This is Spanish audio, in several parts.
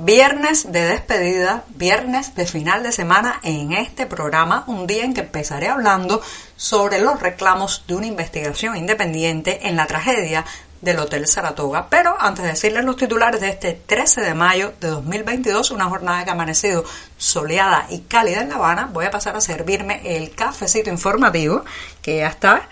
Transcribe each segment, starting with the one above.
Viernes de despedida, viernes de final de semana en este programa, un día en que empezaré hablando sobre los reclamos de una investigación independiente en la tragedia del Hotel Saratoga. Pero antes de decirles los titulares de este 13 de mayo de 2022, una jornada que ha amanecido soleada y cálida en La Habana, voy a pasar a servirme el cafecito informativo que ya está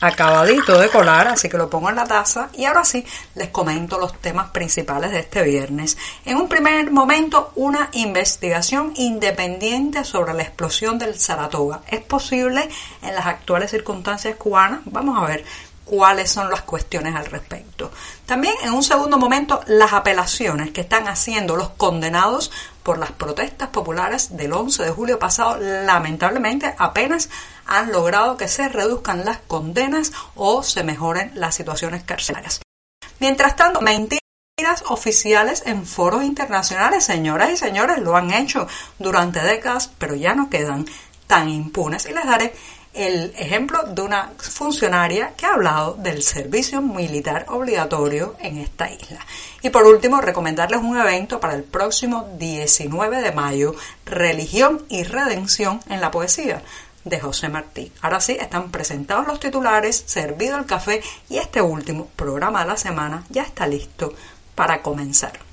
acabadito de colar, así que lo pongo en la taza y ahora sí les comento los temas principales de este viernes. En un primer momento, una investigación independiente sobre la explosión del Saratoga. ¿Es posible en las actuales circunstancias cubanas? Vamos a ver cuáles son las cuestiones al respecto. También en un segundo momento las apelaciones que están haciendo los condenados por las protestas populares del 11 de julio pasado lamentablemente apenas han logrado que se reduzcan las condenas o se mejoren las situaciones carcelarias. Mientras tanto, mentiras oficiales en foros internacionales, señoras y señores, lo han hecho durante décadas, pero ya no quedan tan impunes. Y les daré el ejemplo de una funcionaria que ha hablado del servicio militar obligatorio en esta isla. Y por último, recomendarles un evento para el próximo 19 de mayo, Religión y Redención en la Poesía de José Martí. Ahora sí, están presentados los titulares, servido el café y este último programa de la semana ya está listo para comenzar.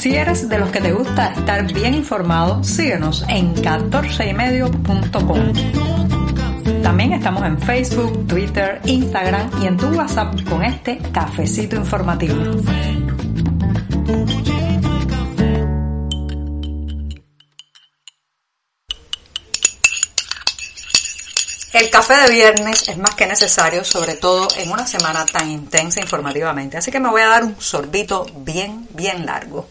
Si eres de los que te gusta estar bien informado, síguenos en 14ymedio.com. También estamos en Facebook, Twitter, Instagram y en tu WhatsApp con este cafecito informativo. El café de viernes es más que necesario, sobre todo en una semana tan intensa informativamente. Así que me voy a dar un sorbito bien, bien largo.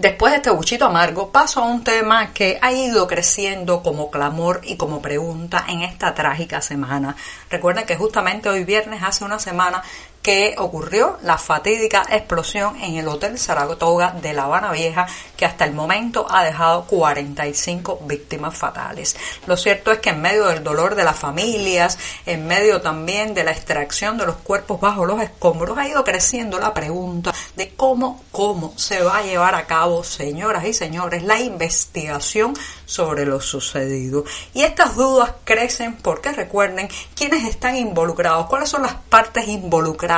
Después de este buchito amargo, paso a un tema que ha ido creciendo como clamor y como pregunta en esta trágica semana. Recuerden que justamente hoy viernes, hace una semana, que ocurrió la fatídica explosión en el Hotel Saratoga de La Habana Vieja, que hasta el momento ha dejado 45 víctimas fatales. Lo cierto es que en medio del dolor de las familias, en medio también de la extracción de los cuerpos bajo los escombros, ha ido creciendo la pregunta de cómo, cómo se va a llevar a cabo, señoras y señores, la investigación sobre lo sucedido. Y estas dudas crecen porque recuerden quiénes están involucrados, cuáles son las partes involucradas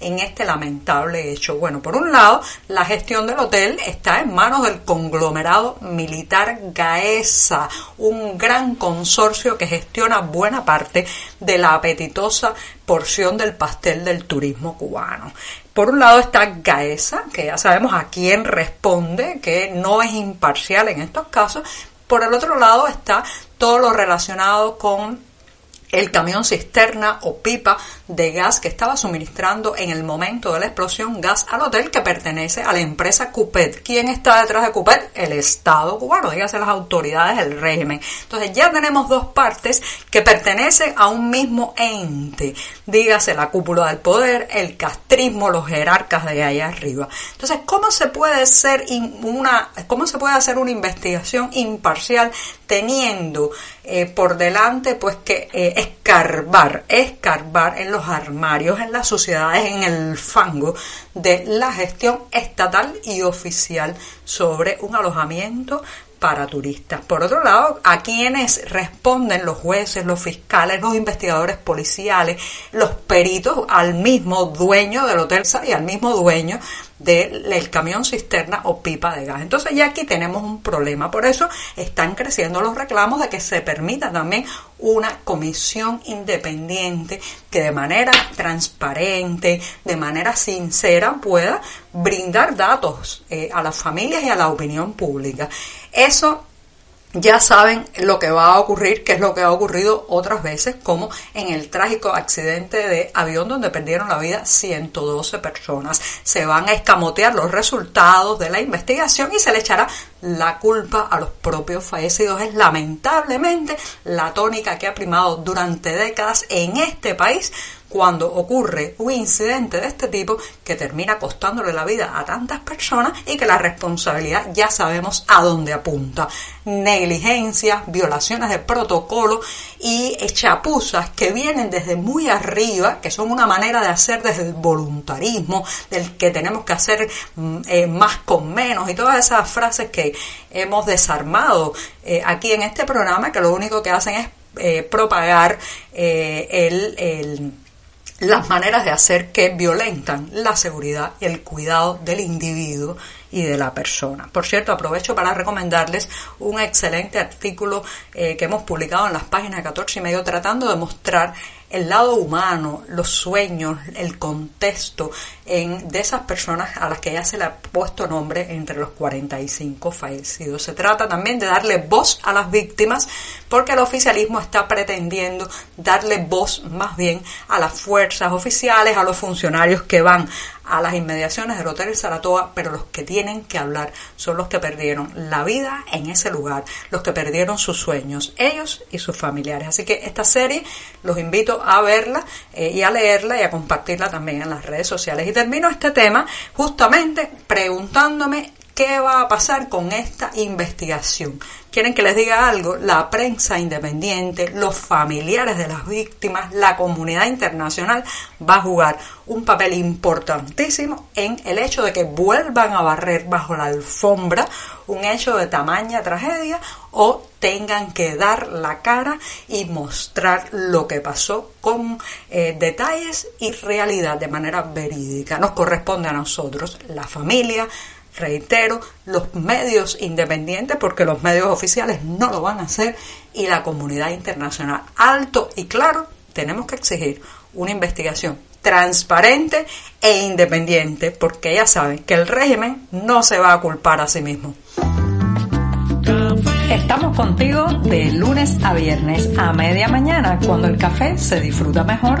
en este lamentable hecho. Bueno, por un lado, la gestión del hotel está en manos del conglomerado militar Gaesa, un gran consorcio que gestiona buena parte de la apetitosa porción del pastel del turismo cubano. Por un lado está Gaesa, que ya sabemos a quién responde, que no es imparcial en estos casos. Por el otro lado está todo lo relacionado con el camión cisterna o pipa de gas que estaba suministrando en el momento de la explosión gas al hotel que pertenece a la empresa Cupet. ¿Quién está detrás de Cupet? El Estado cubano, dígase las autoridades del régimen. Entonces ya tenemos dos partes que pertenecen a un mismo ente, dígase la cúpula del poder, el castrismo, los jerarcas de allá arriba. Entonces, ¿cómo se puede ser una, cómo se puede hacer una investigación imparcial teniendo eh, por delante pues que eh, escarbar, escarbar en los armarios, en las sociedades, en el fango de la gestión estatal y oficial sobre un alojamiento para turistas. Por otro lado, a quienes responden los jueces, los fiscales, los investigadores policiales, los peritos, al mismo dueño del hotel y al mismo dueño del camión cisterna o pipa de gas. Entonces ya aquí tenemos un problema. Por eso están creciendo los reclamos de que se permita también una comisión independiente que de manera transparente, de manera sincera pueda brindar datos eh, a las familias y a la opinión pública. Eso ya saben lo que va a ocurrir, que es lo que ha ocurrido otras veces, como en el trágico accidente de avión donde perdieron la vida 112 personas. Se van a escamotear los resultados de la investigación y se le echará la culpa a los propios fallecidos. Es lamentablemente la tónica que ha primado durante décadas en este país cuando ocurre un incidente de este tipo que termina costándole la vida a tantas personas y que la responsabilidad ya sabemos a dónde apunta. Negligencias, violaciones de protocolo y chapuzas que vienen desde muy arriba, que son una manera de hacer desde el voluntarismo, del que tenemos que hacer mm, eh, más con menos y todas esas frases que hemos desarmado eh, aquí en este programa que lo único que hacen es eh, propagar el las maneras de hacer que violentan la seguridad y el cuidado del individuo y de la persona. Por cierto, aprovecho para recomendarles un excelente artículo eh, que hemos publicado en las páginas 14 y medio tratando de mostrar el lado humano, los sueños, el contexto en, de esas personas a las que ya se le ha puesto nombre entre los 45 fallecidos. Se trata también de darle voz a las víctimas porque el oficialismo está pretendiendo darle voz más bien a las fuerzas oficiales, a los funcionarios que van a las inmediaciones del Hotel Saratoga, pero los que tienen que hablar son los que perdieron la vida en ese lugar, los que perdieron sus sueños, ellos y sus familiares. Así que esta serie los invito a verla eh, y a leerla y a compartirla también en las redes sociales. Y termino este tema justamente preguntándome ¿Qué va a pasar con esta investigación? ¿Quieren que les diga algo? La prensa independiente, los familiares de las víctimas, la comunidad internacional va a jugar un papel importantísimo en el hecho de que vuelvan a barrer bajo la alfombra un hecho de tamaña tragedia o tengan que dar la cara y mostrar lo que pasó con eh, detalles y realidad de manera verídica. Nos corresponde a nosotros, la familia, reitero, los medios independientes, porque los medios oficiales no lo van a hacer, y la comunidad internacional. Alto y claro, tenemos que exigir una investigación transparente e independiente, porque ya saben que el régimen no se va a culpar a sí mismo. Estamos contigo de lunes a viernes a media mañana, cuando el café se disfruta mejor.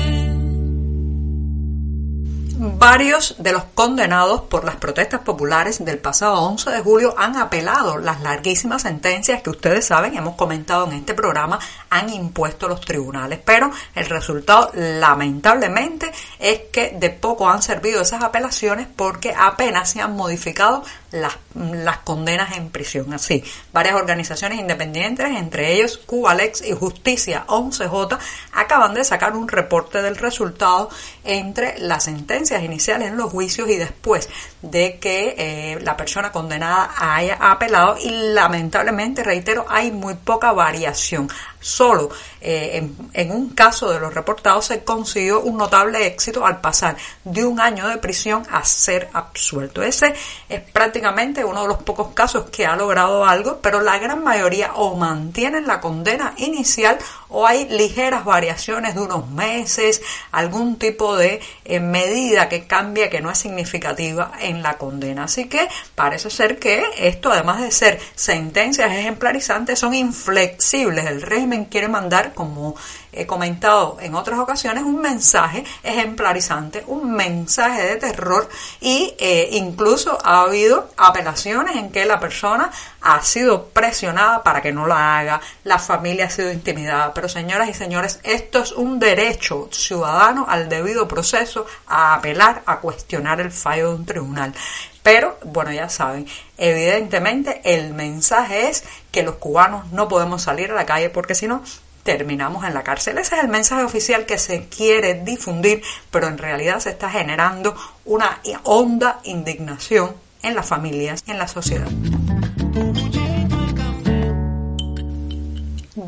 Varios de los condenados por las protestas populares del pasado 11 de julio han apelado las larguísimas sentencias que ustedes saben, hemos comentado en este programa, han impuesto los tribunales. Pero el resultado, lamentablemente, es que de poco han servido esas apelaciones porque apenas se han modificado las, las condenas en prisión. Así, varias organizaciones independientes, entre ellos Cubalex y Justicia 11J, acaban de sacar un reporte del resultado entre las sentencias iniciales en los juicios y después de que eh, la persona condenada haya apelado y lamentablemente, reitero, hay muy poca variación. Solo eh, en, un caso de los reportados se consiguió un notable éxito al pasar de un año de prisión a ser absuelto. Ese es prácticamente uno de los pocos casos que ha logrado algo, pero la gran mayoría o mantienen la condena inicial o hay ligeras variaciones de unos meses, algún tipo de eh, medida que cambia que no es significativa en la condena. Así que parece ser que esto, además de ser sentencias ejemplarizantes, son inflexibles. El régimen quiere mandar, como he comentado en otras ocasiones, un mensaje ejemplarizante, un mensaje de terror y eh, incluso ha habido apelaciones en que la persona ha sido presionada para que no la haga, la familia ha sido intimidada. Pero señoras y señores, esto es un derecho ciudadano al debido proceso a apelar, a cuestionar el fallo de un tribunal. Pero, bueno, ya saben, evidentemente el mensaje es que los cubanos no podemos salir a la calle porque si no terminamos en la cárcel. Ese es el mensaje oficial que se quiere difundir, pero en realidad se está generando una honda indignación en las familias y en la sociedad.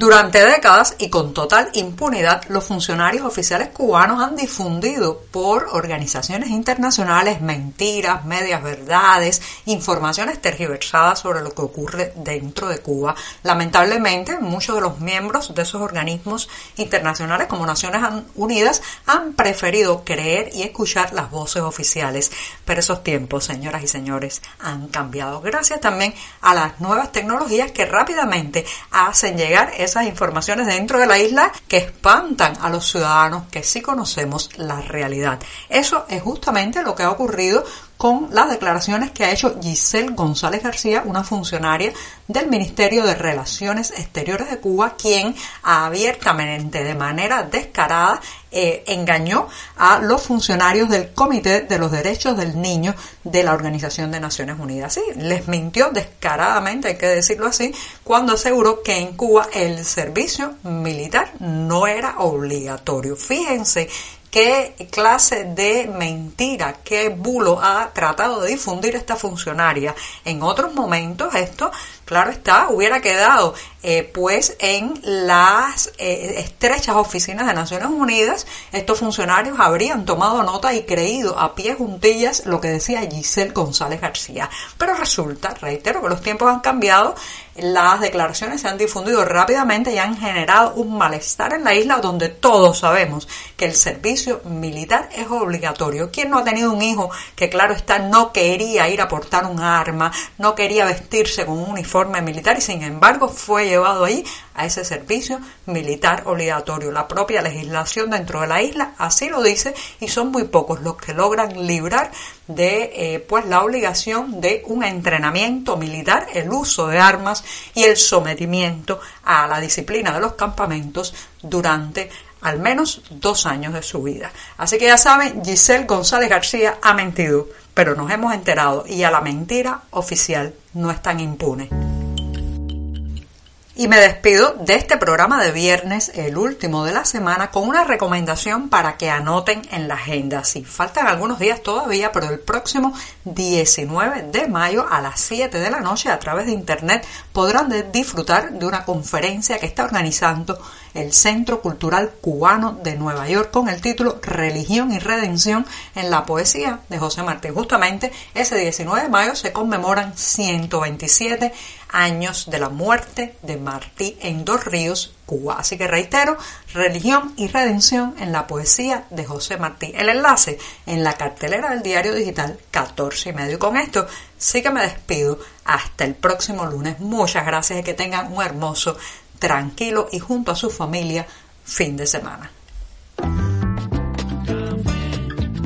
Durante décadas y con total impunidad, los funcionarios oficiales cubanos han difundido por organizaciones internacionales mentiras, medias verdades, informaciones tergiversadas sobre lo que ocurre dentro de Cuba. Lamentablemente, muchos de los miembros de esos organismos internacionales como Naciones Unidas han preferido creer y escuchar las voces oficiales. Pero esos tiempos, señoras y señores, han cambiado gracias también a las nuevas tecnologías que rápidamente hacen llegar esas informaciones dentro de la isla que espantan a los ciudadanos que sí conocemos la realidad. Eso es justamente lo que ha ocurrido con las declaraciones que ha hecho Giselle González García, una funcionaria del Ministerio de Relaciones Exteriores de Cuba, quien abiertamente, de manera descarada, eh, engañó a los funcionarios del Comité de los Derechos del Niño de la Organización de Naciones Unidas. Sí, les mintió descaradamente, hay que decirlo así, cuando aseguró que en Cuba el servicio militar no era obligatorio. Fíjense qué clase de mentira, qué bulo ha tratado de difundir esta funcionaria. En otros momentos esto claro está, hubiera quedado eh, pues en las eh, estrechas oficinas de Naciones Unidas, estos funcionarios habrían tomado nota y creído a pie juntillas lo que decía Giselle González García. Pero resulta, reitero, que los tiempos han cambiado, las declaraciones se han difundido rápidamente y han generado un malestar en la isla donde todos sabemos que el servicio militar es obligatorio. ¿Quién no ha tenido un hijo que, claro está, no quería ir a portar un arma, no quería vestirse con un uniforme? militar y sin embargo fue llevado ahí a ese servicio militar obligatorio. La propia legislación dentro de la isla así lo dice y son muy pocos los que logran librar de eh, pues la obligación de un entrenamiento militar, el uso de y el sometimiento a la disciplina de los campamentos durante al menos dos años de su vida. Así que ya saben, Giselle González García ha mentido, pero nos hemos enterado y a la mentira oficial no es tan impune. Y me despido de este programa de viernes, el último de la semana, con una recomendación para que anoten en la agenda. Sí, faltan algunos días todavía, pero el próximo 19 de mayo a las 7 de la noche a través de internet podrán disfrutar de una conferencia que está organizando el Centro Cultural Cubano de Nueva York con el título Religión y Redención en la Poesía de José Martí. Justamente ese 19 de mayo se conmemoran 127 años de la muerte de Martí en Dos Ríos, Cuba. Así que reitero, religión y redención en la poesía de José Martí. El enlace en la cartelera del diario digital 14 y medio. Con esto sí que me despido. Hasta el próximo lunes. Muchas gracias y que tengan un hermoso, tranquilo y junto a su familia fin de semana.